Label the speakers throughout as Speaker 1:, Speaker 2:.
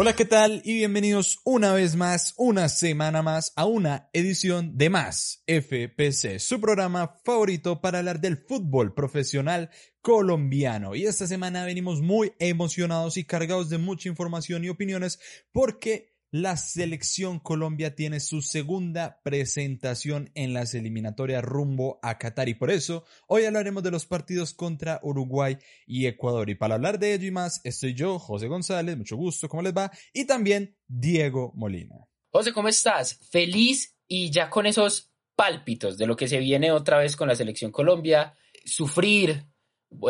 Speaker 1: Hola, ¿qué tal? Y bienvenidos una vez más, una semana más, a una edición de Más FPC, su programa favorito para hablar del fútbol profesional colombiano. Y esta semana venimos muy emocionados y cargados de mucha información y opiniones porque la selección Colombia tiene su segunda presentación en las eliminatorias rumbo a Qatar y por eso hoy hablaremos de los partidos contra Uruguay y Ecuador. Y para hablar de ello y más, estoy yo, José González, mucho gusto, ¿cómo les va? Y también Diego Molina.
Speaker 2: José, ¿cómo estás? Feliz y ya con esos pálpitos de lo que se viene otra vez con la selección Colombia, sufrir,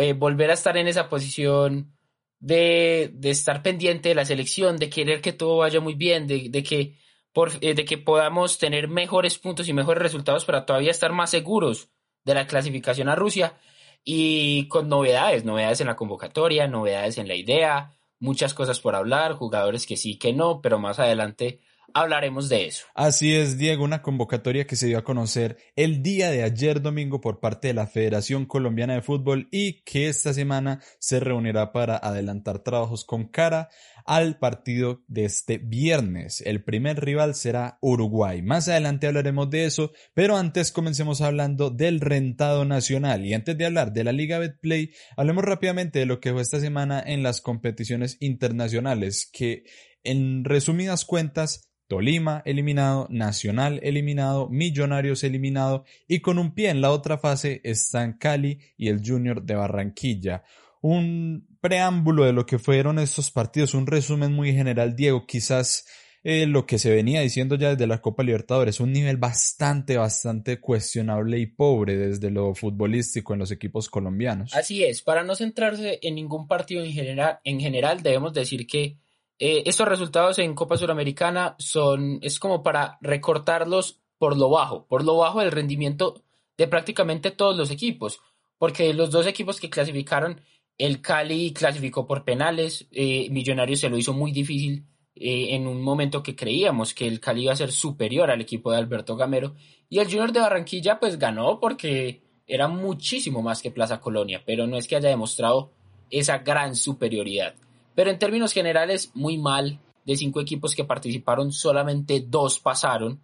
Speaker 2: eh, volver a estar en esa posición de, de, estar pendiente de la selección, de querer que todo vaya muy bien, de, de que, por, eh, de que podamos tener mejores puntos y mejores resultados para todavía estar más seguros de la clasificación a Rusia y con novedades, novedades en la convocatoria, novedades en la idea, muchas cosas por hablar, jugadores que sí, que no, pero más adelante hablaremos de eso.
Speaker 1: Así es, Diego, una convocatoria que se dio a conocer el día de ayer domingo por parte de la Federación Colombiana de Fútbol y que esta semana se reunirá para adelantar trabajos con cara al partido de este viernes. El primer rival será Uruguay. Más adelante hablaremos de eso, pero antes comencemos hablando del rentado nacional. Y antes de hablar de la Liga Betplay, hablemos rápidamente de lo que fue esta semana en las competiciones internacionales, que en resumidas cuentas Tolima eliminado, Nacional eliminado, Millonarios eliminado y con un pie en la otra fase están Cali y el Junior de Barranquilla. Un preámbulo de lo que fueron estos partidos, un resumen muy general, Diego, quizás eh, lo que se venía diciendo ya desde la Copa Libertadores, un nivel bastante, bastante cuestionable y pobre desde lo futbolístico en los equipos colombianos.
Speaker 2: Así es, para no centrarse en ningún partido en general, en general debemos decir que eh, estos resultados en Copa Suramericana son, es como para recortarlos por lo bajo, por lo bajo del rendimiento de prácticamente todos los equipos, porque los dos equipos que clasificaron, el Cali clasificó por penales, eh, Millonarios se lo hizo muy difícil eh, en un momento que creíamos que el Cali iba a ser superior al equipo de Alberto Gamero, y el Junior de Barranquilla pues ganó porque era muchísimo más que Plaza Colonia, pero no es que haya demostrado esa gran superioridad. Pero en términos generales, muy mal. De cinco equipos que participaron, solamente dos pasaron.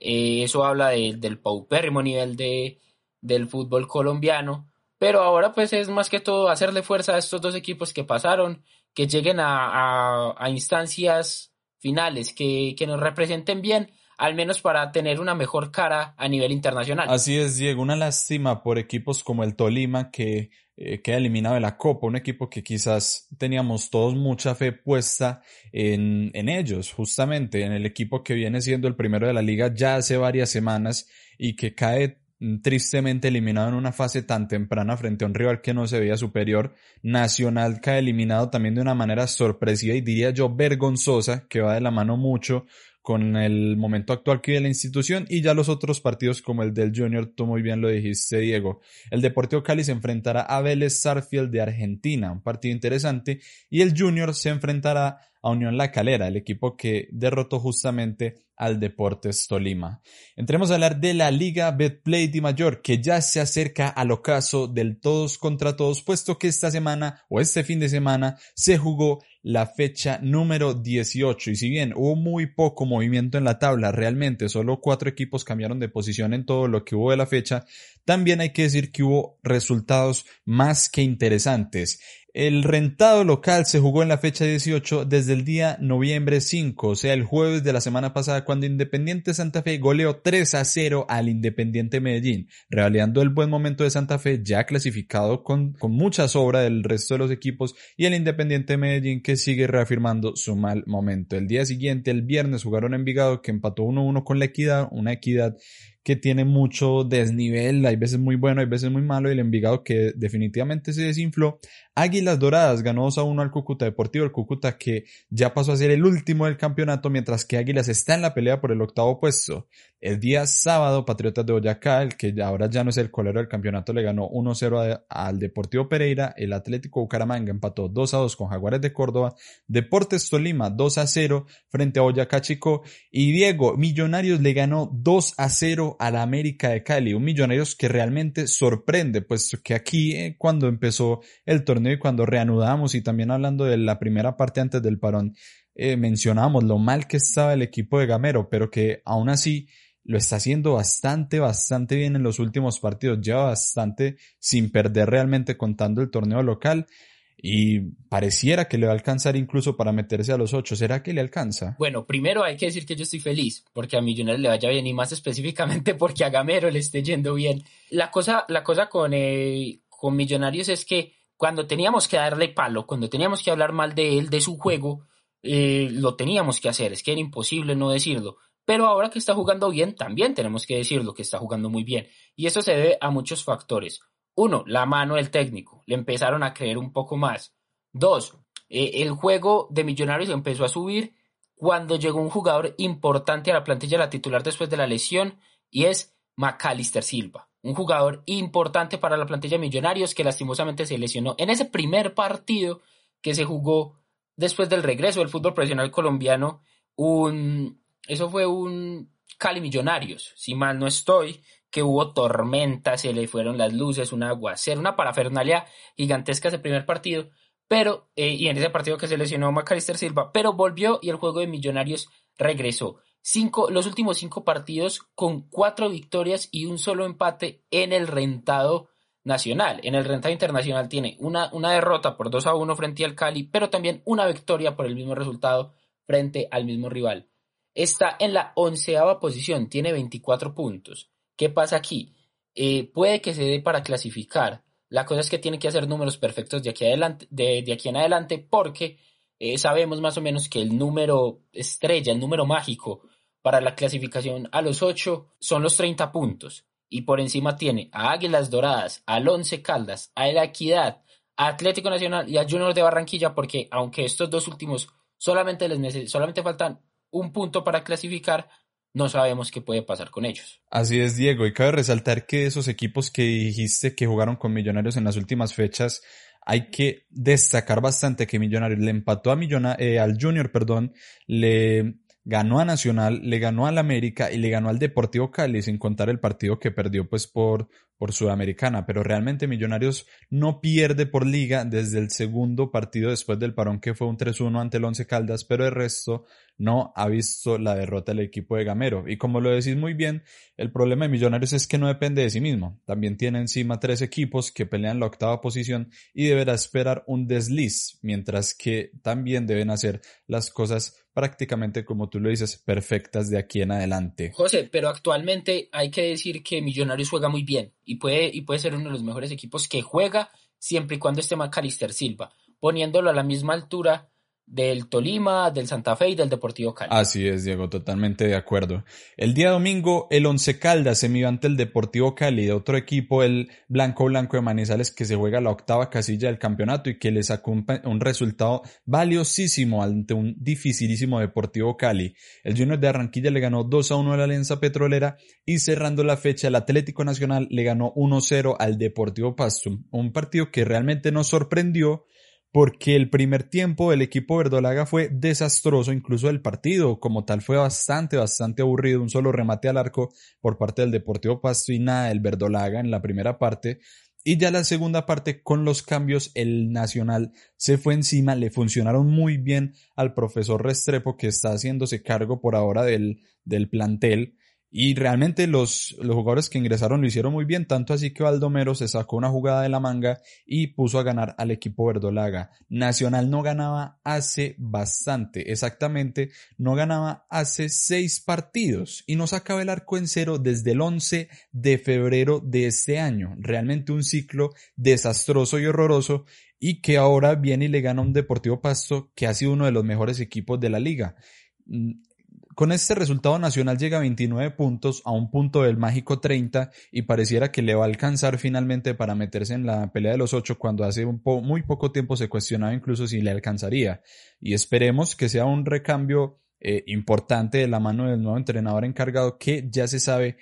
Speaker 2: Eh, eso habla del paupérrimo nivel de, del fútbol colombiano. Pero ahora pues es más que todo hacerle fuerza a estos dos equipos que pasaron, que lleguen a, a, instancias finales, que, que nos representen bien, al menos para tener una mejor cara a nivel internacional.
Speaker 1: Así es, Diego, una lástima por equipos como el Tolima que eh, queda eliminado de la Copa, un equipo que quizás teníamos todos mucha fe puesta en, en ellos, justamente en el equipo que viene siendo el primero de la liga ya hace varias semanas y que cae tristemente eliminado en una fase tan temprana frente a un rival que no se veía superior. Nacional cae eliminado también de una manera sorpresiva y diría yo vergonzosa, que va de la mano mucho con el momento actual que vive la institución y ya los otros partidos como el del Junior, tú muy bien lo dijiste Diego. El Deportivo Cali se enfrentará a Vélez Sarfield de Argentina, un partido interesante, y el Junior se enfrentará a Unión La Calera, el equipo que derrotó justamente al Deportes Tolima. Entremos a hablar de la Liga Betplay de Mayor, que ya se acerca al ocaso del todos contra todos, puesto que esta semana o este fin de semana se jugó la fecha número 18 y si bien hubo muy poco movimiento en la tabla, realmente solo cuatro equipos cambiaron de posición en todo lo que hubo de la fecha, también hay que decir que hubo resultados más que interesantes. El rentado local se jugó en la fecha 18 desde el día noviembre 5, o sea, el jueves de la semana pasada, cuando Independiente Santa Fe goleó 3 a 0 al Independiente Medellín, revalidando el buen momento de Santa Fe, ya clasificado con, con mucha sobra del resto de los equipos, y el Independiente Medellín que sigue reafirmando su mal momento. El día siguiente, el viernes, jugaron en Envigado que empató 1-1 con la Equidad, una Equidad que tiene mucho desnivel, hay veces muy bueno, hay veces muy malo, y el Envigado que definitivamente se desinfló. Águilas Doradas ganó 2 a 1 al Cúcuta Deportivo, el Cúcuta que ya pasó a ser el último del campeonato, mientras que Águilas está en la pelea por el octavo puesto. El día sábado, Patriotas de Boyacá, el que ahora ya no es el colero del campeonato, le ganó 1-0 al Deportivo Pereira, el Atlético Bucaramanga empató 2 a 2 con Jaguares de Córdoba, Deportes Tolima 2 a 0 frente a Boyacá Chico, y Diego, Millonarios le ganó 2 a 0 a la América de Cali, un Millonarios que realmente sorprende, puesto que aquí eh, cuando empezó el torneo y cuando reanudamos y también hablando de la primera parte antes del parón, eh, mencionamos lo mal que estaba el equipo de Gamero, pero que aún así lo está haciendo bastante, bastante bien en los últimos partidos, lleva bastante sin perder realmente contando el torneo local y pareciera que le va a alcanzar incluso para meterse a los ocho. ¿Será que le alcanza?
Speaker 2: Bueno, primero hay que decir que yo estoy feliz porque a Millonarios le vaya bien y más específicamente porque a Gamero le esté yendo bien. La cosa, la cosa con, eh, con Millonarios es que cuando teníamos que darle palo, cuando teníamos que hablar mal de él, de su juego, eh, lo teníamos que hacer, es que era imposible no decirlo. Pero ahora que está jugando bien, también tenemos que decirlo, que está jugando muy bien. Y eso se debe a muchos factores. Uno, la mano del técnico. Le empezaron a creer un poco más. Dos, eh, el juego de Millonarios empezó a subir cuando llegó un jugador importante a la plantilla, la titular después de la lesión, y es Macalister Silva. Un jugador importante para la plantilla de Millonarios que lastimosamente se lesionó en ese primer partido que se jugó después del regreso del fútbol profesional colombiano. Un, eso fue un Cali Millonarios, si mal no estoy, que hubo tormenta, se le fueron las luces, un aguacero, una parafernalia gigantesca ese primer partido, pero, eh, y en ese partido que se lesionó Macalister Silva, pero volvió y el juego de Millonarios regresó. Cinco, los últimos cinco partidos con cuatro victorias y un solo empate en el rentado nacional. En el rentado internacional tiene una, una derrota por 2 a 1 frente al Cali, pero también una victoria por el mismo resultado frente al mismo rival. Está en la onceava posición, tiene 24 puntos. ¿Qué pasa aquí? Eh, puede que se dé para clasificar. La cosa es que tiene que hacer números perfectos de aquí, adelante, de, aquí en adelante porque eh, sabemos más o menos que el número estrella, el número mágico para la clasificación a los 8 son los 30 puntos. Y por encima tiene a Águilas Doradas, al Once Caldas, a La Equidad, a Atlético Nacional y a Junior de Barranquilla porque aunque estos dos últimos solamente, les solamente faltan un punto para clasificar, no sabemos qué puede pasar con ellos.
Speaker 1: Así es, Diego, y cabe resaltar que esos equipos que dijiste que jugaron con Millonarios en las últimas fechas, hay que destacar bastante que Millonarios le empató a eh, al Junior, perdón, le ganó a Nacional, le ganó al América y le ganó al Deportivo Cali, sin contar el partido que perdió pues por, por Sudamericana, pero realmente Millonarios no pierde por liga desde el segundo partido después del parón que fue un 3-1 ante el Once Caldas, pero el resto no ha visto la derrota del equipo de Gamero. Y como lo decís muy bien, el problema de Millonarios es que no depende de sí mismo. También tiene encima tres equipos que pelean la octava posición y deberá esperar un desliz, mientras que también deben hacer las cosas prácticamente, como tú lo dices, perfectas de aquí en adelante.
Speaker 2: José, pero actualmente hay que decir que Millonarios juega muy bien y puede, y puede ser uno de los mejores equipos que juega siempre y cuando esté Macalister Silva, poniéndolo a la misma altura del Tolima, del Santa Fe y del Deportivo Cali.
Speaker 1: Así es, Diego, totalmente de acuerdo. El día domingo, el Once Caldas se midió ante el Deportivo Cali de otro equipo, el Blanco Blanco de Manizales, que se juega la octava casilla del campeonato y que le sacó un, resultado valiosísimo ante un dificilísimo Deportivo Cali. El Junior de Arranquilla le ganó 2 a 1 a la Alianza Petrolera y cerrando la fecha, el Atlético Nacional le ganó 1-0 al Deportivo Pasto. Un partido que realmente nos sorprendió porque el primer tiempo del equipo verdolaga fue desastroso, incluso el partido como tal fue bastante, bastante aburrido, un solo remate al arco por parte del Deportivo Pasto y nada del verdolaga en la primera parte. Y ya la segunda parte con los cambios, el Nacional se fue encima, le funcionaron muy bien al profesor Restrepo que está haciéndose cargo por ahora del, del plantel y realmente los, los jugadores que ingresaron lo hicieron muy bien, tanto así que Valdomero se sacó una jugada de la manga y puso a ganar al equipo verdolaga. Nacional no ganaba hace bastante, exactamente, no ganaba hace seis partidos y no sacaba el arco en cero desde el 11 de febrero de este año. Realmente un ciclo desastroso y horroroso y que ahora viene y le gana un Deportivo Pasto que ha sido uno de los mejores equipos de la liga con este resultado Nacional llega a 29 puntos, a un punto del mágico 30 y pareciera que le va a alcanzar finalmente para meterse en la pelea de los ocho cuando hace un muy poco tiempo se cuestionaba incluso si le alcanzaría. Y esperemos que sea un recambio eh, importante de la mano del nuevo entrenador encargado que ya se sabe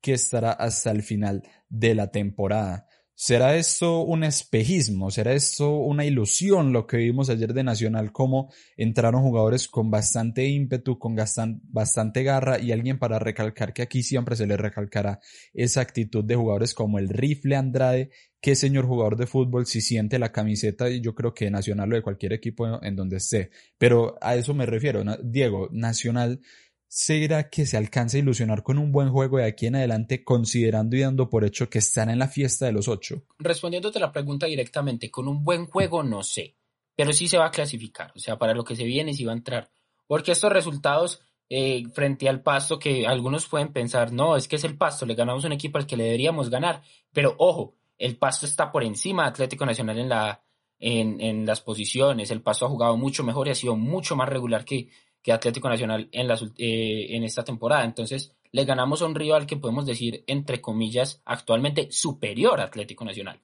Speaker 1: que estará hasta el final de la temporada. ¿Será esto un espejismo? ¿Será esto una ilusión lo que vimos ayer de Nacional? Como entraron jugadores con bastante ímpetu, con bastante garra y alguien para recalcar que aquí siempre se le recalcará esa actitud de jugadores como el rifle Andrade, que señor jugador de fútbol si siente la camiseta y yo creo que Nacional o de cualquier equipo en donde esté. Pero a eso me refiero, Diego, Nacional ¿Será que se alcanza a ilusionar con un buen juego de aquí en adelante, considerando y dando por hecho que están en la fiesta de los ocho?
Speaker 2: Respondiéndote la pregunta directamente, con un buen juego no sé, pero sí se va a clasificar, o sea, para lo que se viene sí va a entrar. Porque estos resultados eh, frente al pasto, que algunos pueden pensar, no, es que es el pasto, le ganamos un equipo al que le deberíamos ganar, pero ojo, el pasto está por encima de Atlético Nacional en, la, en, en las posiciones, el pasto ha jugado mucho mejor y ha sido mucho más regular que que Atlético Nacional en, eh, en esta temporada. Entonces, le ganamos a un rival que podemos decir, entre comillas, actualmente superior a Atlético Nacional.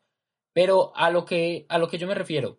Speaker 2: Pero a lo que, a lo que yo me refiero,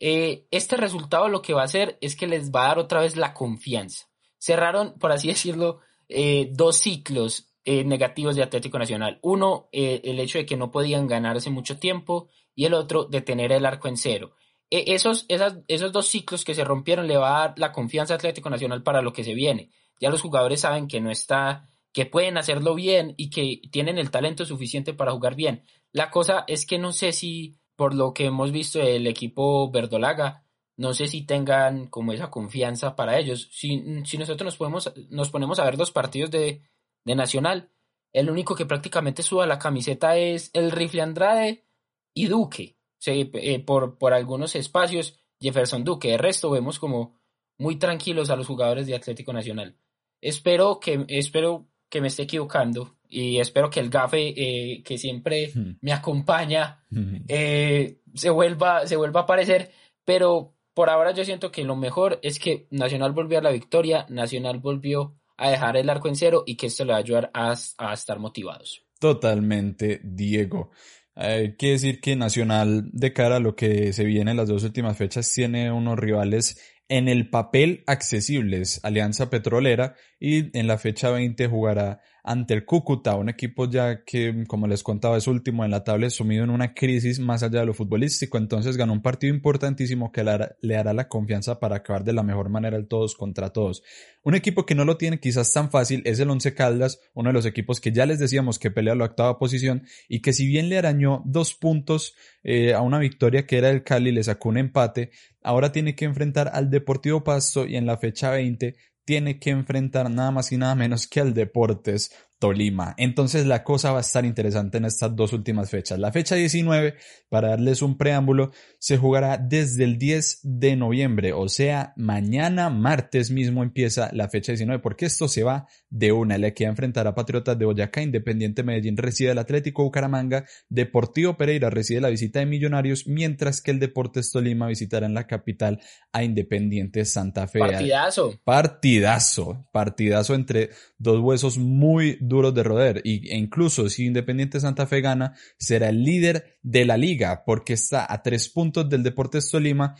Speaker 2: eh, este resultado lo que va a hacer es que les va a dar otra vez la confianza. Cerraron, por así decirlo, eh, dos ciclos negativos de Atlético Nacional. Uno, el hecho de que no podían ganarse mucho tiempo y el otro de tener el arco en cero. E, esos, esos dos ciclos que se rompieron le va a dar la confianza Atlético Nacional para lo que se viene. Ya los jugadores saben que no está, que pueden hacerlo bien y que tienen el talento suficiente para jugar bien. La cosa es que no sé si, por lo que hemos visto del equipo verdolaga, no sé si tengan como esa confianza para ellos. Si, si nosotros nos, podemos, nos ponemos a ver dos partidos de, de Nacional, el único que prácticamente suba la camiseta es el Rifle Andrade y Duque. Eh, por, por algunos espacios Jefferson Duque. De resto vemos como muy tranquilos a los jugadores de Atlético Nacional. Espero que, espero que me esté equivocando y espero que el gafe eh, que siempre hmm. me acompaña hmm. eh, se, vuelva, se vuelva a aparecer, pero por ahora yo siento que lo mejor es que Nacional volvió a la victoria, Nacional volvió a dejar el arco en cero y que esto le va a ayudar a, a estar motivados.
Speaker 1: Totalmente, Diego. Que decir que Nacional, de cara a lo que se viene en las dos últimas fechas, tiene unos rivales en el papel accesibles. Alianza Petrolera y en la fecha 20 jugará ante el Cúcuta, un equipo ya que, como les contaba, es último en la tabla, sumido en una crisis más allá de lo futbolístico, entonces ganó un partido importantísimo que le hará, la confianza para acabar de la mejor manera el todos contra todos. Un equipo que no lo tiene quizás tan fácil es el Once Caldas, uno de los equipos que ya les decíamos que pelea la octava posición y que si bien le arañó dos puntos eh, a una victoria que era el Cali, le sacó un empate, ahora tiene que enfrentar al Deportivo Pasto y en la fecha 20 tiene que enfrentar nada más y nada menos que al Deportes Tolima. Entonces la cosa va a estar interesante en estas dos últimas fechas. La fecha 19, para darles un preámbulo, se jugará desde el 10 de noviembre, o sea, mañana martes mismo empieza la fecha 19, porque esto se va de una. Le queda enfrentar a Patriotas de Boyacá, Independiente Medellín recibe el Atlético Bucaramanga, Deportivo Pereira recibe la visita de Millonarios, mientras que el Deportes Tolima visitará en la capital a Independiente Santa Fe.
Speaker 2: Partidazo.
Speaker 1: Partidazo, partidazo entre dos huesos muy duros de roder y, e incluso si Independiente Santa Fe gana, será el líder de la liga porque está a tres puntos del Deportes Tolima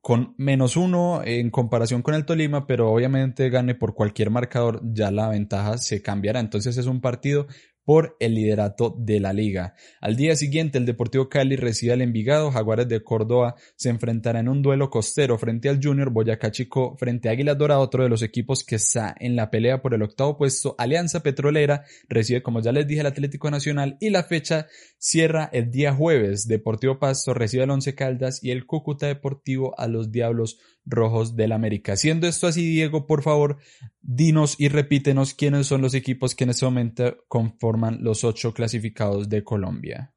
Speaker 1: con menos uno en comparación con el Tolima, pero obviamente gane por cualquier marcador, ya la ventaja se cambiará. Entonces es un partido por el liderato de la liga. Al día siguiente, el Deportivo Cali recibe al Envigado, Jaguares de Córdoba se enfrentará en un duelo costero frente al Junior, Boyacá Chico frente a Águila Dorado, otro de los equipos que está en la pelea por el octavo puesto. Alianza Petrolera recibe, como ya les dije, el Atlético Nacional y la fecha cierra el día jueves. Deportivo Pasto recibe al Once Caldas y el Cúcuta Deportivo a los Diablos Rojos del América. Siendo esto así, Diego, por favor, dinos y repítenos quiénes son los equipos que en este momento conforman los ocho clasificados de Colombia.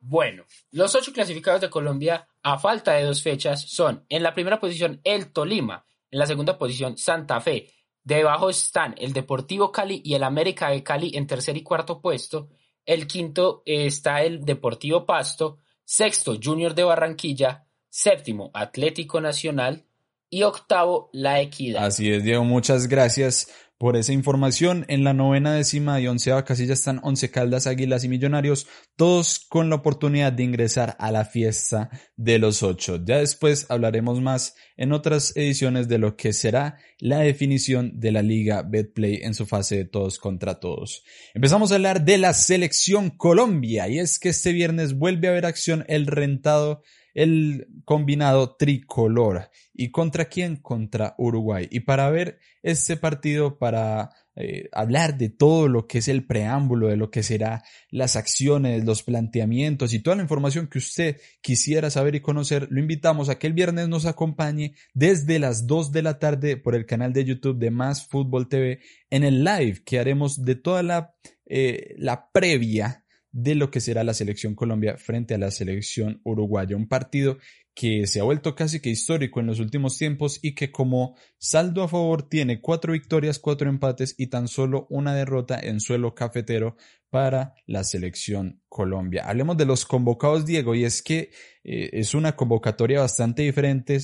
Speaker 2: Bueno, los ocho clasificados de Colombia a falta de dos fechas son en la primera posición el Tolima, en la segunda posición Santa Fe, debajo están el Deportivo Cali y el América de Cali en tercer y cuarto puesto, el quinto está el Deportivo Pasto, sexto Junior de Barranquilla, séptimo Atlético Nacional, y octavo La Equidad.
Speaker 1: Así es, Diego, muchas gracias por esa información. En la novena décima y onceava casilla están Once Caldas, Águilas y Millonarios, todos con la oportunidad de ingresar a la fiesta de los ocho. Ya después hablaremos más en otras ediciones de lo que será la definición de la Liga Betplay en su fase de todos contra todos. Empezamos a hablar de la selección Colombia y es que este viernes vuelve a haber acción el rentado el combinado tricolor. ¿Y contra quién? Contra Uruguay. Y para ver este partido, para eh, hablar de todo lo que es el preámbulo, de lo que será las acciones, los planteamientos y toda la información que usted quisiera saber y conocer, lo invitamos a que el viernes nos acompañe desde las 2 de la tarde por el canal de YouTube de Más Fútbol TV en el live que haremos de toda la, eh, la previa de lo que será la selección Colombia frente a la selección uruguaya. Un partido que se ha vuelto casi que histórico en los últimos tiempos y que como saldo a favor tiene cuatro victorias, cuatro empates y tan solo una derrota en suelo cafetero para la selección Colombia. Hablemos de los convocados, Diego, y es que eh, es una convocatoria bastante diferente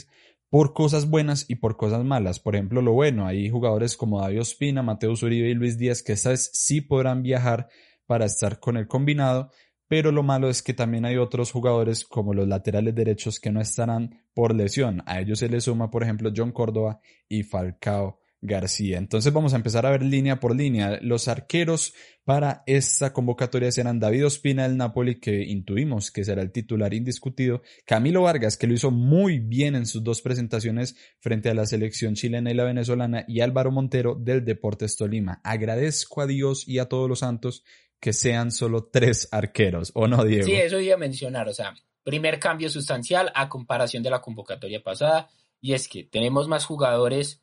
Speaker 1: por cosas buenas y por cosas malas. Por ejemplo, lo bueno, hay jugadores como David Ospina, Mateo Uribe y Luis Díaz que esta vez sí podrán viajar para estar con el combinado, pero lo malo es que también hay otros jugadores como los laterales derechos que no estarán por lesión. A ellos se les suma, por ejemplo, John Córdoba y Falcao García. Entonces vamos a empezar a ver línea por línea. Los arqueros para esta convocatoria serán David Ospina del Napoli, que intuimos que será el titular indiscutido, Camilo Vargas, que lo hizo muy bien en sus dos presentaciones frente a la selección chilena y la venezolana, y Álvaro Montero del Deportes Tolima. Agradezco a Dios y a todos los santos que sean solo tres arqueros, ¿o no, Diego?
Speaker 2: Sí, eso iba a mencionar, o sea, primer cambio sustancial a comparación de la convocatoria pasada, y es que tenemos más jugadores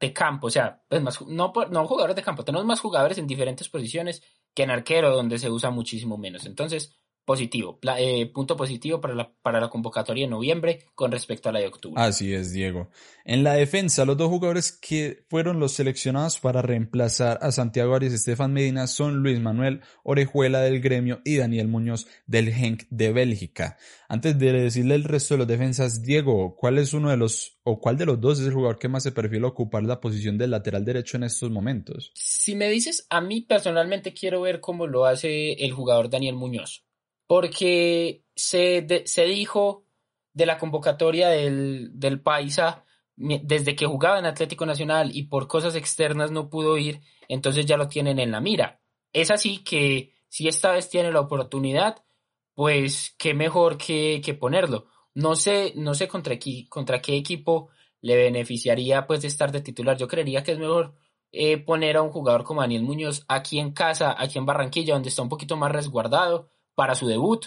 Speaker 2: de campo, o sea, pues más, no, no jugadores de campo, tenemos más jugadores en diferentes posiciones que en arquero, donde se usa muchísimo menos. Entonces, positivo, eh, punto positivo para la, para la convocatoria de noviembre con respecto a la de octubre.
Speaker 1: Así es, Diego. En la defensa, los dos jugadores que fueron los seleccionados para reemplazar a Santiago Arias y Estefan Medina son Luis Manuel Orejuela del Gremio y Daniel Muñoz del Genk de Bélgica. Antes de decirle el resto de los defensas, Diego, ¿cuál es uno de los o cuál de los dos es el jugador que más se perfila ocupar la posición del lateral derecho en estos momentos?
Speaker 2: Si me dices, a mí personalmente quiero ver cómo lo hace el jugador Daniel Muñoz porque se, se dijo de la convocatoria del, del Paisa desde que jugaba en Atlético Nacional y por cosas externas no pudo ir, entonces ya lo tienen en la mira. Es así que si esta vez tiene la oportunidad, pues qué mejor que, que ponerlo. No sé, no sé contra, qué, contra qué equipo le beneficiaría pues de estar de titular. Yo creería que es mejor eh, poner a un jugador como Daniel Muñoz aquí en casa, aquí en Barranquilla, donde está un poquito más resguardado para su debut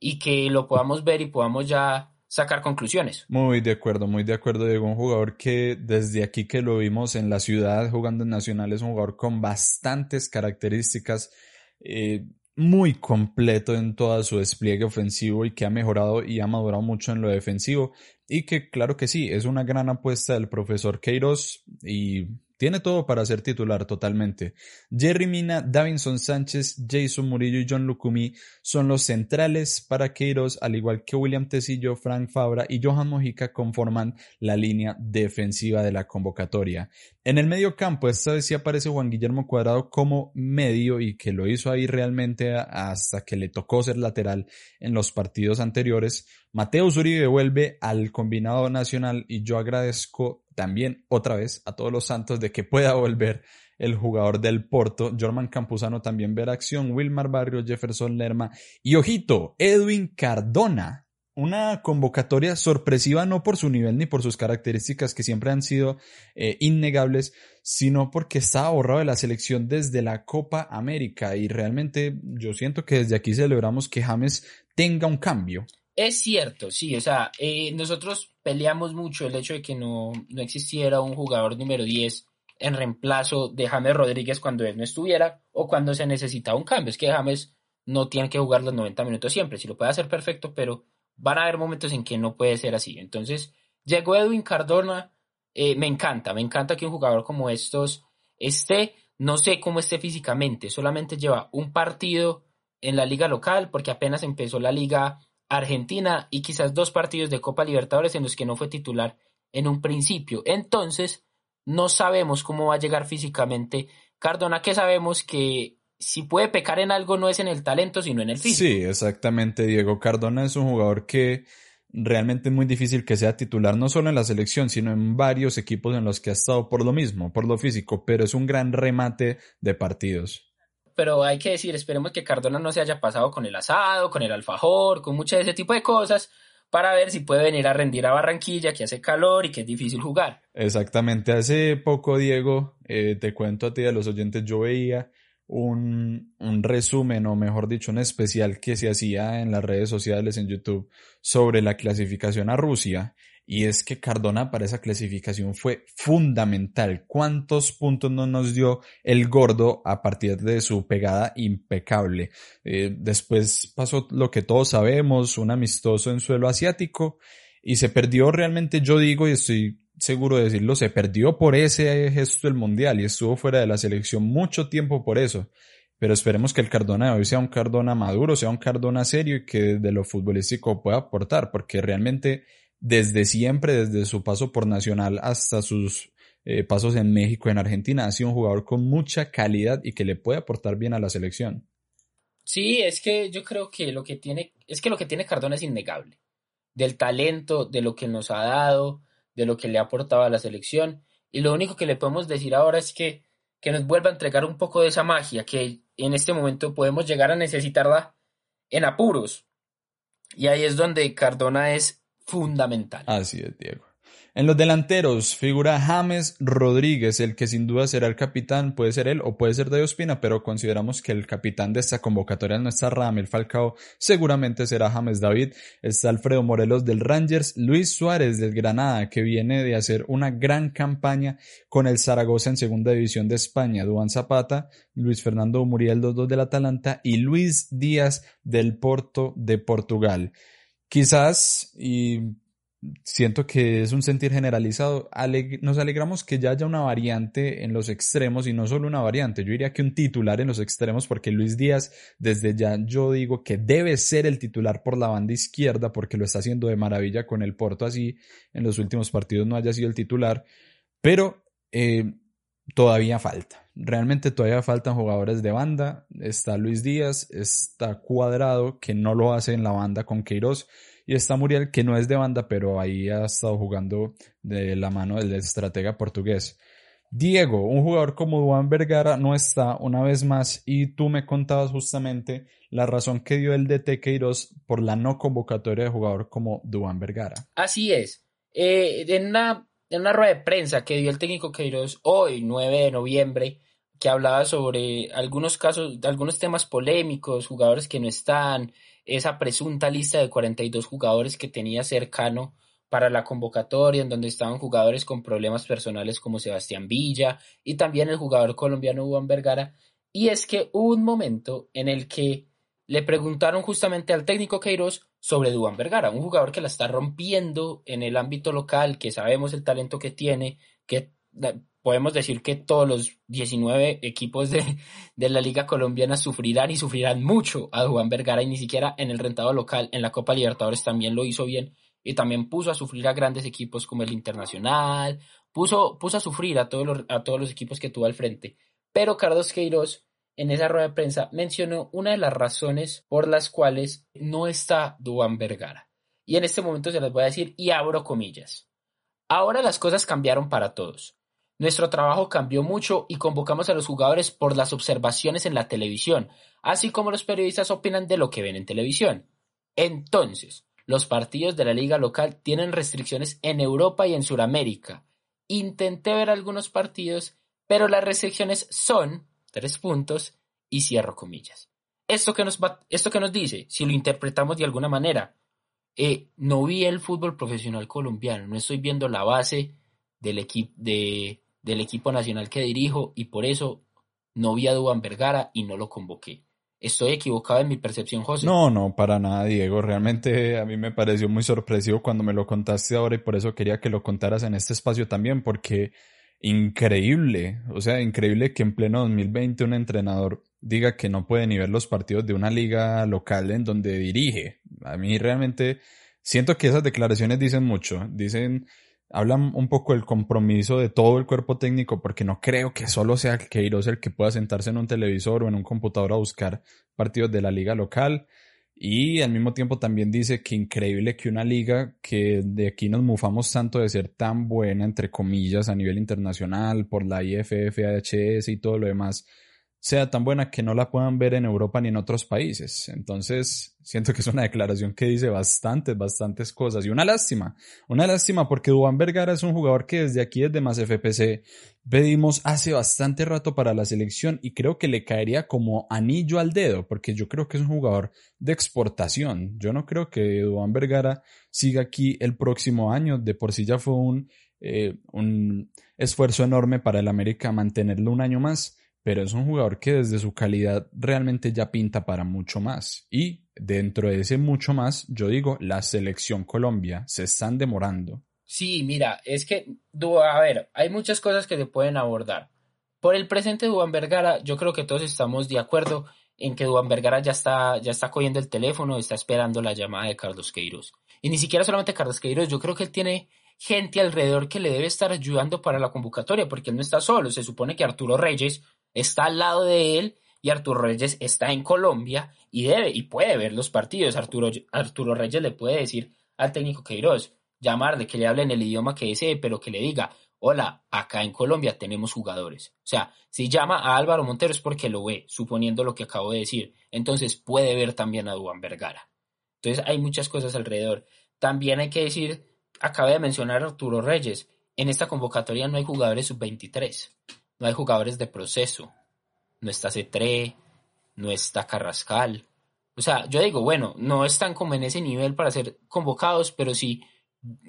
Speaker 2: y que lo podamos ver y podamos ya sacar conclusiones.
Speaker 1: Muy de acuerdo, muy de acuerdo, Diego. Un jugador que desde aquí que lo vimos en la ciudad jugando en Nacional es un jugador con bastantes características, eh, muy completo en todo su despliegue ofensivo y que ha mejorado y ha madurado mucho en lo defensivo y que claro que sí, es una gran apuesta del profesor Queiroz y tiene todo para ser titular totalmente. Jerry Mina, Davinson Sánchez, Jason Murillo y John Lucumi son los centrales para Queiroz, al igual que William Tecillo, Frank Fabra y Johan Mojica conforman la línea defensiva de la convocatoria. En el medio campo, esta vez sí aparece Juan Guillermo Cuadrado como medio y que lo hizo ahí realmente hasta que le tocó ser lateral en los partidos anteriores. Mateo Zuribe vuelve al combinado nacional y yo agradezco también otra vez a todos los santos de que pueda volver el jugador del Porto. Jorman Campuzano también ver acción. Wilmar Barrio, Jefferson Lerma y ojito, Edwin Cardona. Una convocatoria sorpresiva no por su nivel ni por sus características que siempre han sido eh, innegables, sino porque está ahorrado de la selección desde la Copa América y realmente yo siento que desde aquí celebramos que James tenga un cambio.
Speaker 2: Es cierto, sí, o sea, eh, nosotros peleamos mucho el hecho de que no, no existiera un jugador número 10 en reemplazo de James Rodríguez cuando él no estuviera o cuando se necesita un cambio. Es que James no tiene que jugar los 90 minutos siempre, si lo puede hacer perfecto, pero van a haber momentos en que no puede ser así. Entonces, llegó Edwin Cardona, eh, me encanta, me encanta que un jugador como estos esté, no sé cómo esté físicamente, solamente lleva un partido en la liga local porque apenas empezó la liga Argentina y quizás dos partidos de Copa Libertadores en los que no fue titular en un principio. Entonces, no sabemos cómo va a llegar físicamente Cardona, que sabemos que si puede pecar en algo no es en el talento, sino en el físico.
Speaker 1: Sí, exactamente. Diego Cardona es un jugador que realmente es muy difícil que sea titular, no solo en la selección, sino en varios equipos en los que ha estado por lo mismo, por lo físico, pero es un gran remate de partidos.
Speaker 2: Pero hay que decir, esperemos que Cardona no se haya pasado con el asado, con el alfajor, con mucho de ese tipo de cosas, para ver si puede venir a rendir a Barranquilla, que hace calor y que es difícil jugar.
Speaker 1: Exactamente, hace poco, Diego, eh, te cuento a ti a los oyentes, yo veía un, un, resumen o mejor dicho un especial que se hacía en las redes sociales en YouTube sobre la clasificación a Rusia y es que Cardona para esa clasificación fue fundamental. ¿Cuántos puntos no nos dio el gordo a partir de su pegada impecable? Eh, después pasó lo que todos sabemos, un amistoso en suelo asiático y se perdió realmente, yo digo y estoy seguro de decirlo, se perdió por ese gesto del Mundial y estuvo fuera de la selección mucho tiempo por eso. Pero esperemos que el Cardona de hoy sea un Cardona maduro, sea un Cardona serio y que de lo futbolístico pueda aportar, porque realmente desde siempre, desde su paso por Nacional hasta sus eh, pasos en México, en Argentina, ha sido un jugador con mucha calidad y que le puede aportar bien a la selección.
Speaker 2: Sí, es que yo creo que lo que tiene, es que lo que tiene Cardona es innegable. Del talento, de lo que nos ha dado, de lo que le ha aportado a la selección. Y lo único que le podemos decir ahora es que, que nos vuelva a entregar un poco de esa magia, que en este momento podemos llegar a necesitarla en apuros. Y ahí es donde Cardona es fundamental.
Speaker 1: Así es, Diego. En los delanteros figura James Rodríguez, el que sin duda será el capitán, puede ser él o puede ser de Ospina, pero consideramos que el capitán de esta convocatoria no está Ramel Falcao, seguramente será James David, está Alfredo Morelos del Rangers, Luis Suárez del Granada, que viene de hacer una gran campaña con el Zaragoza en segunda división de España, Duan Zapata, Luis Fernando Muriel, los dos del Atalanta y Luis Díaz del Porto de Portugal. Quizás, y siento que es un sentir generalizado. nos alegramos que ya haya una variante en los extremos y no solo una variante. Yo diría que un titular en los extremos porque Luis Díaz, desde ya yo digo que debe ser el titular por la banda izquierda porque lo está haciendo de maravilla con el Porto así en los últimos partidos no haya sido el titular. Pero eh, todavía falta. Realmente todavía faltan jugadores de banda. Está Luis Díaz, está Cuadrado que no lo hace en la banda con Queiroz y está Muriel, que no es de banda, pero ahí ha estado jugando de la mano del estratega portugués. Diego, un jugador como Duan Vergara no está una vez más y tú me contabas justamente la razón que dio el DT Queiroz por la no convocatoria de jugador como Duan Vergara.
Speaker 2: Así es. Eh, en, una, en una rueda de prensa que dio el técnico Queiroz hoy, 9 de noviembre, que hablaba sobre algunos casos, algunos temas polémicos, jugadores que no están, esa presunta lista de 42 jugadores que tenía cercano para la convocatoria, en donde estaban jugadores con problemas personales como Sebastián Villa y también el jugador colombiano Juan Vergara. Y es que hubo un momento en el que le preguntaron justamente al técnico Queiroz sobre Duan Vergara, un jugador que la está rompiendo en el ámbito local, que sabemos el talento que tiene, que podemos decir que todos los 19 equipos de, la Liga Colombiana sufrirán y sufrirán mucho a Juan Vergara y ni siquiera en el rentado local, en la Copa Libertadores también lo hizo bien y también puso a sufrir a grandes equipos como el Internacional, puso, puso a sufrir a todos, los, a todos los equipos que tuvo al frente. Pero Carlos Queiroz en esa rueda de prensa mencionó una de las razones por las cuales no está Duan Vergara. Y en este momento se las voy a decir y abro comillas. Ahora las cosas cambiaron para todos. Nuestro trabajo cambió mucho y convocamos a los jugadores por las observaciones en la televisión, así como los periodistas opinan de lo que ven en televisión. Entonces, los partidos de la liga local tienen restricciones en Europa y en Sudamérica. Intenté ver algunos partidos, pero las restricciones son, tres puntos, y cierro comillas. Esto que nos, esto que nos dice, si lo interpretamos de alguna manera, eh, no vi el fútbol profesional colombiano, no estoy viendo la base del equipo de, del equipo nacional que dirijo y por eso no vi a Duan Vergara y no lo convoqué. ¿Estoy equivocado en mi percepción, José?
Speaker 1: No, no, para nada, Diego. Realmente a mí me pareció muy sorpresivo cuando me lo contaste ahora y por eso quería que lo contaras en este espacio también, porque increíble, o sea, increíble que en pleno 2020 un entrenador diga que no puede ni ver los partidos de una liga local en donde dirige. A mí realmente siento que esas declaraciones dicen mucho, dicen habla un poco del compromiso de todo el cuerpo técnico, porque no creo que solo sea Queiroz el que pueda sentarse en un televisor o en un computador a buscar partidos de la liga local. Y al mismo tiempo también dice que increíble que una liga que de aquí nos mufamos tanto de ser tan buena, entre comillas, a nivel internacional, por la IFF, AHS y todo lo demás, sea tan buena que no la puedan ver en Europa ni en otros países. Entonces, siento que es una declaración que dice bastantes, bastantes cosas. Y una lástima, una lástima porque Dubán Vergara es un jugador que desde aquí, desde más FPC, pedimos hace bastante rato para la selección y creo que le caería como anillo al dedo, porque yo creo que es un jugador de exportación. Yo no creo que Dubán Vergara siga aquí el próximo año. De por sí ya fue un, eh, un esfuerzo enorme para el América mantenerlo un año más pero es un jugador que desde su calidad realmente ya pinta para mucho más. Y dentro de ese mucho más, yo digo, la selección Colombia se están demorando.
Speaker 2: Sí, mira, es que, a ver, hay muchas cosas que se pueden abordar. Por el presente de Vergara, yo creo que todos estamos de acuerdo en que Duan Vergara ya está, ya está cogiendo el teléfono, está esperando la llamada de Carlos Queiroz. Y ni siquiera solamente Carlos Queiroz, yo creo que él tiene gente alrededor que le debe estar ayudando para la convocatoria, porque él no está solo. Se supone que Arturo Reyes está al lado de él y Arturo Reyes está en Colombia y debe y puede ver los partidos. Arturo, Arturo Reyes le puede decir al técnico Queiroz, llamarle, que le hable en el idioma que desee, pero que le diga, hola, acá en Colombia tenemos jugadores. O sea, si llama a Álvaro Montero es porque lo ve, suponiendo lo que acabo de decir. Entonces puede ver también a Duan Vergara. Entonces hay muchas cosas alrededor. También hay que decir, acabé de mencionar Arturo Reyes, en esta convocatoria no hay jugadores sub-23 no hay jugadores de proceso. No está Cetré, no está Carrascal. O sea, yo digo, bueno, no están como en ese nivel para ser convocados, pero sí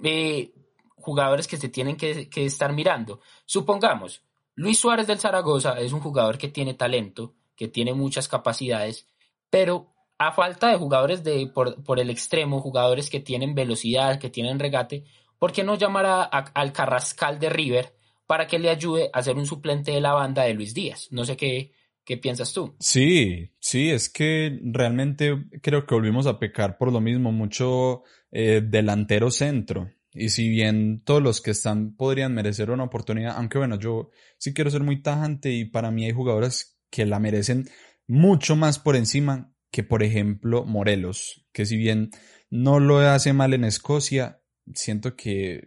Speaker 2: eh, jugadores que se tienen que, estar mirando. Supongamos, Luis Suárez del Zaragoza es un jugador que tiene talento, que tiene muchas capacidades, pero a falta de jugadores de, por, por, el extremo, jugadores que tienen velocidad, que tienen regate, ¿por qué no llamar a, al Carrascal de River para que le ayude a ser un suplente de la banda de Luis Díaz. No sé qué, qué piensas tú.
Speaker 1: Sí, sí, es que realmente creo que volvimos a pecar por lo mismo, mucho eh, delantero centro. Y si bien todos los que están podrían merecer una oportunidad, aunque bueno, yo sí quiero ser muy tajante y para mí hay jugadores que la merecen mucho más por encima que por ejemplo Morelos, que si bien no lo hace mal en Escocia, siento que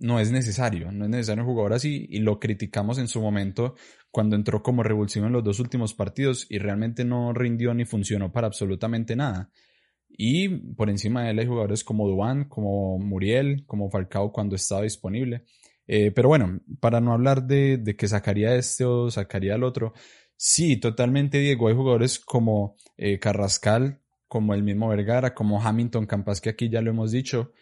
Speaker 1: no es necesario, no es necesario un jugador así y lo criticamos en su momento cuando entró como revulsivo en los dos últimos partidos y realmente no rindió ni funcionó para absolutamente nada. Y por encima de él hay jugadores como Duan, como Muriel, como Falcao cuando estaba disponible. Eh, pero bueno, para no hablar de, de, que sacaría este o sacaría el otro, sí, totalmente Diego, hay jugadores como eh, Carrascal, como el mismo Vergara, como Hamilton Campas, que aquí ya lo hemos dicho,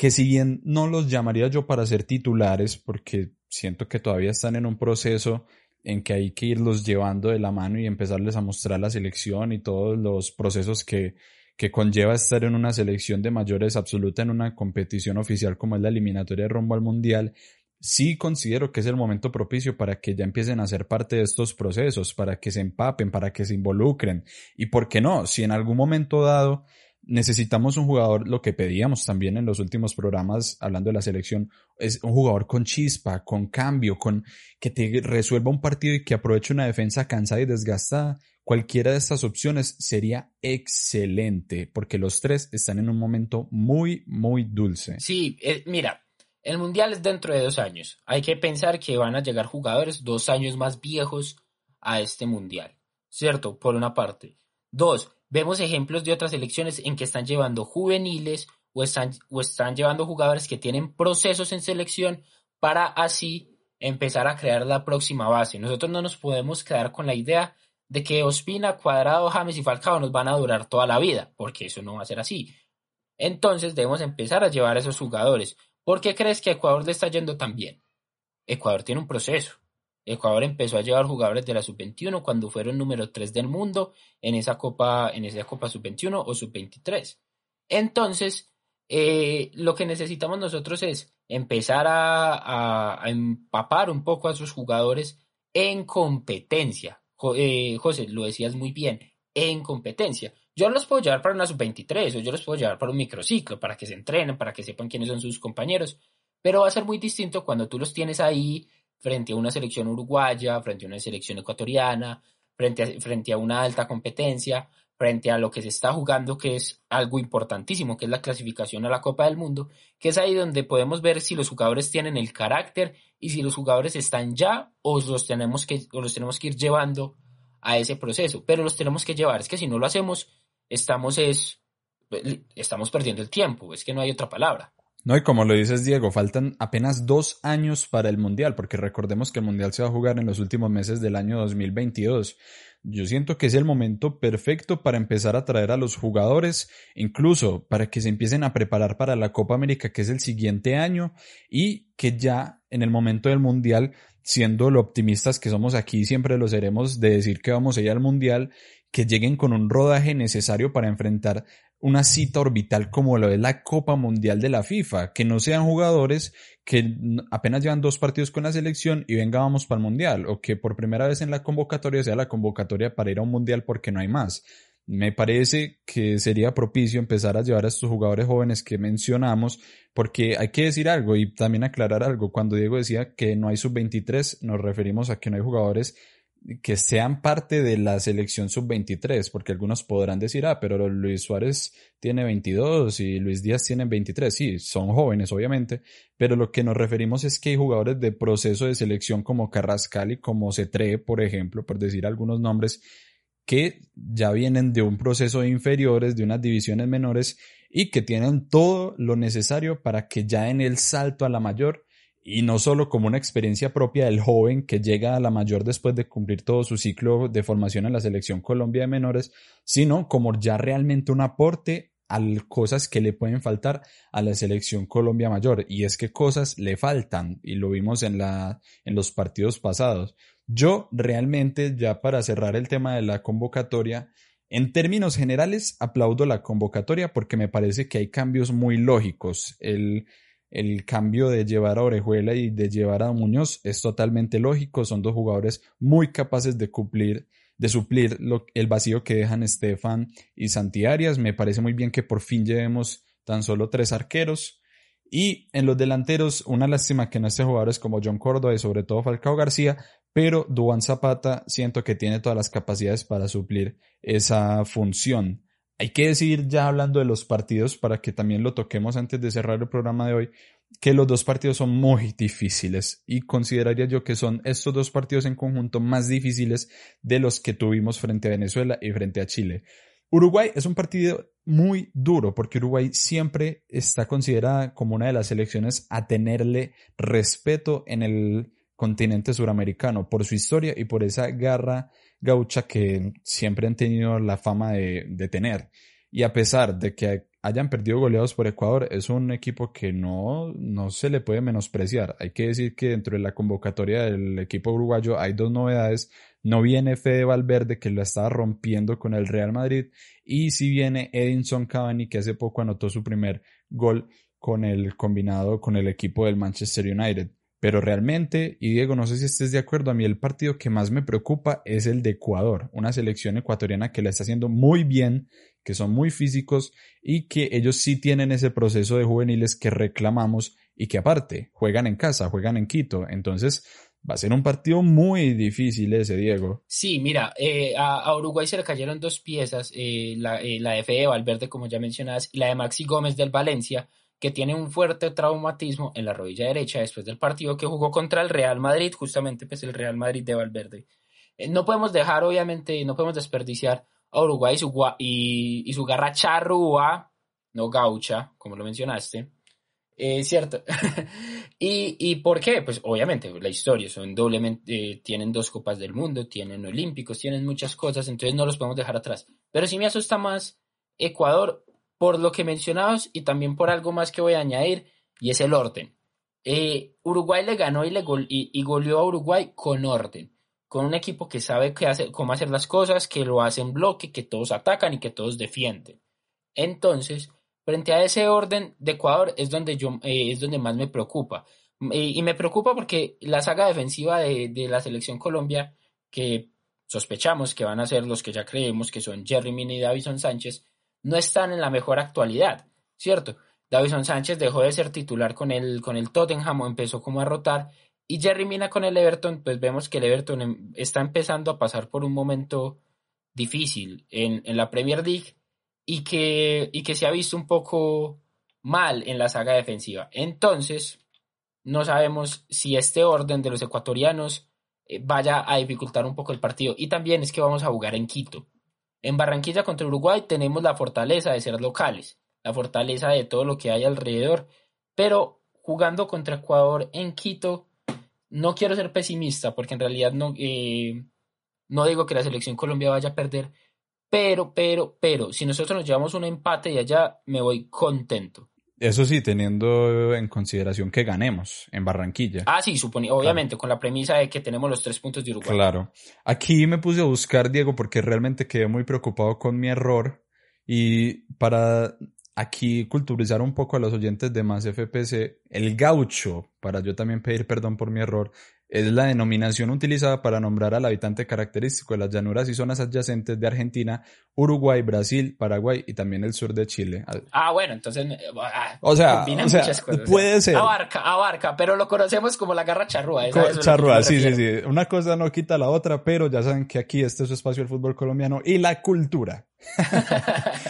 Speaker 1: que si bien no los llamaría yo para ser titulares, porque siento que todavía están en un proceso en que hay que irlos llevando de la mano y empezarles a mostrar la selección y todos los procesos que, que conlleva estar en una selección de mayores absoluta en una competición oficial como es la eliminatoria de rumbo al mundial, sí considero que es el momento propicio para que ya empiecen a ser parte de estos procesos, para que se empapen, para que se involucren. Y por qué no, si en algún momento dado necesitamos un jugador, lo que pedíamos también en los últimos programas hablando de la selección, es un jugador con chispa, con cambio, con que te resuelva un partido y que aproveche una defensa cansada y desgastada. Cualquiera de estas opciones sería excelente, porque los tres están en un momento muy, muy dulce.
Speaker 2: Sí, eh, mira, el Mundial es dentro de dos años. Hay que pensar que van a llegar jugadores dos años más viejos a este Mundial, ¿cierto? Por una parte. Dos, Vemos ejemplos de otras selecciones en que están llevando juveniles o están, o están llevando jugadores que tienen procesos en selección para así empezar a crear la próxima base. Nosotros no nos podemos quedar con la idea de que Ospina, Cuadrado, James y Falcao nos van a durar toda la vida, porque eso no va a ser así. Entonces debemos empezar a llevar a esos jugadores. ¿Por qué crees que Ecuador le está yendo tan bien? Ecuador tiene un proceso. Ecuador empezó a llevar jugadores de la sub-21 cuando fueron número 3 del mundo en esa Copa, Copa sub-21 o sub-23. Entonces, eh, lo que necesitamos nosotros es empezar a, empapar un poco a sus jugadores en competencia. Eh, José, lo decías muy bien, en competencia. Yo los puedo llevar para una sub-23 o yo los puedo llevar para un microciclo, para que se entrenen, para que sepan quiénes son sus compañeros, Pero va a ser muy distinto cuando tú los tienes ahí frente a una selección uruguaya, frente a una selección ecuatoriana, frente a, frente a una alta competencia, frente a lo que se está jugando, que es algo importantísimo, que es la clasificación a la Copa del Mundo, que es ahí donde podemos ver si los jugadores tienen el carácter y si los jugadores están ya o los tenemos que, o los tenemos que ir llevando a ese proceso. Pero los tenemos que llevar, es que si no lo hacemos, estamos, es, estamos perdiendo el tiempo, es que no hay otra palabra.
Speaker 1: No, y como lo dices Diego, faltan apenas dos años para el Mundial, porque recordemos que el Mundial se va a jugar en los últimos meses del año 2022. Yo siento que es el momento perfecto para empezar a traer a los jugadores, incluso para que se empiecen a preparar para la Copa América, que es el siguiente año, y que ya en el momento del Mundial, siendo lo optimistas que somos aquí, siempre lo seremos de decir que vamos a ir al Mundial, que lleguen con un rodaje necesario para enfrentar una cita orbital como lo es la Copa Mundial de la FIFA, que no sean jugadores que apenas llevan dos partidos con la selección y venga vamos para el Mundial, o que por primera vez en la convocatoria sea la convocatoria para ir a un Mundial porque no hay más. Me parece que sería propicio empezar a llevar a estos jugadores jóvenes que mencionamos, porque hay que decir algo y también aclarar algo. Cuando Diego decía que no hay sub-23, nos referimos a que no hay jugadores que sean parte de la selección sub-23, porque algunos podrán decir, ah, pero Luis Suárez tiene 22 y Luis Díaz tiene 23, sí, son jóvenes obviamente, pero lo que nos referimos es que hay jugadores de proceso de selección como Carrascal y como Cetré, por ejemplo, por decir algunos nombres, que ya vienen de un proceso de inferiores, de unas divisiones menores y que tienen todo lo necesario para que ya en el salto a la mayor y no solo como una experiencia propia del joven que llega a la mayor después de cumplir todo su ciclo de formación en la selección Colombia de menores, sino como ya realmente un aporte a cosas que le pueden faltar a la selección Colombia mayor y es que cosas le faltan y lo vimos en la en los partidos pasados. Yo realmente ya para cerrar el tema de la convocatoria en términos generales aplaudo la convocatoria porque me parece que hay cambios muy lógicos. El el cambio de llevar a Orejuela y de llevar a Muñoz es totalmente lógico. Son dos jugadores muy capaces de cumplir, de suplir el vacío que dejan Estefan y Santi Arias. Me parece muy bien que por fin llevemos tan solo tres arqueros. Y en los delanteros, una lástima que no esté jugadores como John Córdoba y sobre todo Falcao García, pero Duan Zapata siento que tiene todas las capacidades para suplir esa función. Hay que decir, ya hablando de los partidos, para que también lo toquemos antes de cerrar el programa de hoy, que los dos partidos son muy difíciles y consideraría yo que son estos dos partidos en conjunto más difíciles de los que tuvimos frente a Venezuela y frente a Chile. Uruguay es un partido muy duro porque Uruguay siempre está considerada como una de las selecciones a tenerle respeto en el continente suramericano por su historia y por esa garra gaucha que siempre han tenido la fama de, tener. Y a pesar de que hayan perdido goleados por Ecuador, es un equipo que no, no se le puede menospreciar. Hay que decir que dentro de la convocatoria del equipo uruguayo hay dos novedades. No viene Fede Valverde, que lo estaba rompiendo con el Real Madrid, y si viene Edinson Cavani, que hace poco anotó su primer gol con el combinado con el equipo del Manchester United. Pero realmente, y Diego, no sé si estés de acuerdo, a mí el partido que más me preocupa es el de Ecuador, una selección ecuatoriana que la está haciendo muy bien, que son muy físicos y que ellos sí tienen ese proceso de juveniles que reclamamos y que aparte juegan en casa, juegan en Quito. Entonces, va a ser un partido muy difícil ese, Diego.
Speaker 2: Sí, mira, eh, a, Uruguay se le cayeron dos piezas, eh, la, eh, de Fede Valverde, como ya mencionas, y la de Maxi Gómez del Valencia que tiene un fuerte traumatismo en la rodilla derecha después del partido que jugó contra el Real Madrid, justamente pues el Real Madrid de Valverde. Eh, no podemos dejar, obviamente, no podemos desperdiciar a Uruguay y su, y, su garra charrúa, no gaucha, como lo mencionaste. Es cierto. y, ¿Y por qué? Pues obviamente la historia, son doblemente, eh, tienen dos copas del mundo, tienen olímpicos, tienen muchas cosas, entonces no los podemos dejar atrás. Pero sí me asusta más Ecuador por lo que mencionabas y también por algo más que voy a añadir, y es el orden. Eh, Uruguay le ganó y, le y, goleó a Uruguay con orden, con un equipo que sabe qué cómo hacer las cosas, que lo hace en bloque, que todos atacan y que todos defienden. Entonces, frente a ese orden de Ecuador es donde, yo, eh, es donde más me preocupa. Y, me preocupa porque la saga defensiva de, de la selección Colombia, que sospechamos que van a ser los que ya creemos que son Jerry Mina y Davison Sánchez, no están en la mejor actualidad, ¿cierto? Davison Sánchez dejó de ser titular con el, con el Tottenham empezó como a rotar. Y Jerry Mina con el Everton, pues vemos que el Everton em, está empezando a pasar por un momento difícil en, en la Premier League y que, y que se ha visto un poco mal en la saga defensiva. Entonces, no sabemos si este orden de los ecuatorianos eh, vaya a dificultar un poco el partido. Y también es que vamos a jugar en Quito. En Barranquilla contra Uruguay tenemos la fortaleza de ser locales, la fortaleza de todo lo que hay alrededor, pero jugando contra Ecuador en Quito, no quiero ser pesimista porque en realidad no, eh, no digo que la selección Colombia vaya a perder, pero, pero, pero, si nosotros nos llevamos un empate y allá, me voy contento.
Speaker 1: Eso sí, teniendo en consideración que ganemos en Barranquilla.
Speaker 2: Ah, sí, supone, obviamente, con la premisa de que tenemos los tres puntos de Uruguay.
Speaker 1: Claro. Aquí me puse a buscar, Diego, porque realmente quedé muy preocupado con mi error. Y para aquí culturizar un poco a los oyentes de más FPC, el gaucho, para yo también pedir perdón por mi error, es la denominación utilizada para nombrar al habitante característico de las llanuras y zonas adyacentes de Argentina, Uruguay, Brasil, Paraguay y también el sur de Chile.
Speaker 2: Ah, bueno, entonces... Eh, ah,
Speaker 1: o sea, puede ser.
Speaker 2: Abarca, abarca, pero lo conocemos como la garra charrúa.
Speaker 1: charrúa, sí, sí, sí. Una cosa no quita la otra, pero ya saben que aquí este es su espacio del fútbol colombiano y la cultura.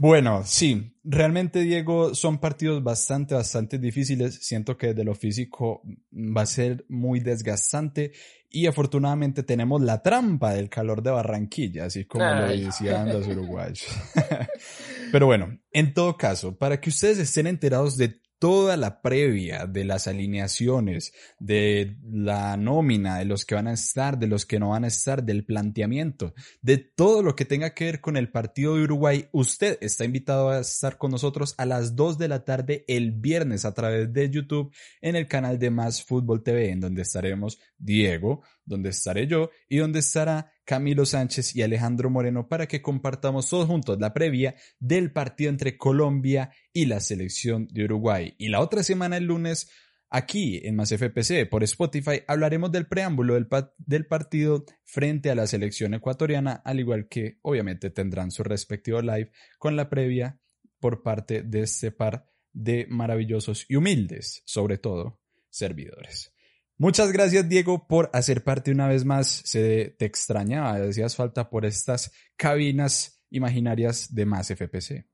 Speaker 1: Bueno, sí, realmente Diego son partidos bastante, bastante difíciles. Siento que de lo físico va a ser muy desgastante y afortunadamente tenemos la trampa del calor de Barranquilla, así como lo decían los uruguayos. Pero bueno, en todo caso, para que ustedes estén enterados de toda la previa de las alineaciones, de la nómina, de los que van a estar, de los que no van a estar, del planteamiento, de todo lo que tenga que ver con el partido de Uruguay, usted está invitado a estar con nosotros a las 2 de la tarde el viernes a través de YouTube en el canal de Más Fútbol TV, en donde estaremos Diego, donde estaré yo y donde estará Camilo Sánchez y Alejandro Moreno para que compartamos todos juntos la previa del partido entre Colombia y la selección de Uruguay. Y la otra semana, el lunes, aquí en Más FPC por Spotify, hablaremos del preámbulo del, del partido frente a la selección ecuatoriana, al igual que obviamente tendrán su respectivo live con la previa por parte de este par de maravillosos y humildes, sobre todo, servidores. Muchas gracias, Diego, por hacer parte una vez más. Se te extrañaba, decías falta por estas cabinas imaginarias de más FPC.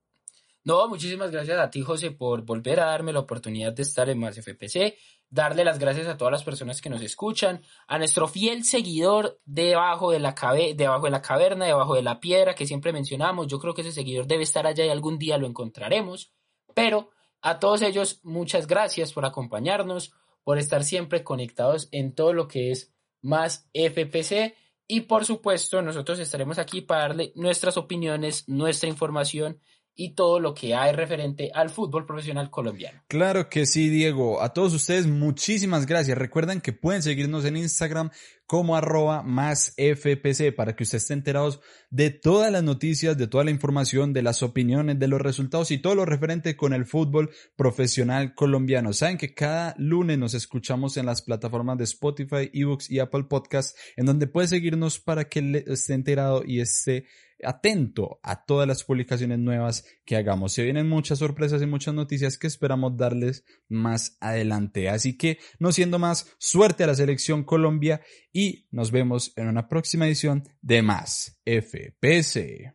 Speaker 2: No, muchísimas gracias a ti, José, por volver a darme la oportunidad de estar en más FPC. Darle las gracias a todas las personas que nos escuchan, a nuestro fiel seguidor debajo de la, debajo de la caverna, debajo de la piedra que siempre mencionamos. Yo creo que ese seguidor debe estar allá y algún día lo encontraremos. Pero a todos ellos, muchas gracias por acompañarnos por estar siempre conectados en todo lo que es más FPC. Y por supuesto, nosotros estaremos aquí para darle nuestras opiniones, nuestra información y todo lo que hay referente al fútbol profesional colombiano.
Speaker 1: Claro que sí, Diego. A todos ustedes, muchísimas gracias. Recuerden que pueden seguirnos en Instagram como arroba más FPC para que usted esté enterados de todas las noticias, de toda la información, de las opiniones, de los resultados y todo lo referente con el fútbol profesional colombiano. Saben que cada lunes nos escuchamos en las plataformas de Spotify, eBooks y Apple Podcasts, en donde puede seguirnos para que esté enterado y esté atento a todas las publicaciones nuevas que hagamos. Se vienen muchas sorpresas y muchas noticias que esperamos darles más adelante. Así que, no siendo más, suerte a la selección Colombia y nos vemos en una próxima edición de Más FPC.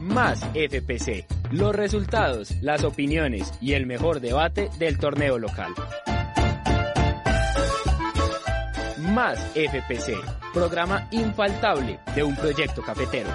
Speaker 3: Más FPC. Los resultados, las opiniones y el mejor debate del torneo local. Más FPC, programa infaltable de un proyecto cafetero.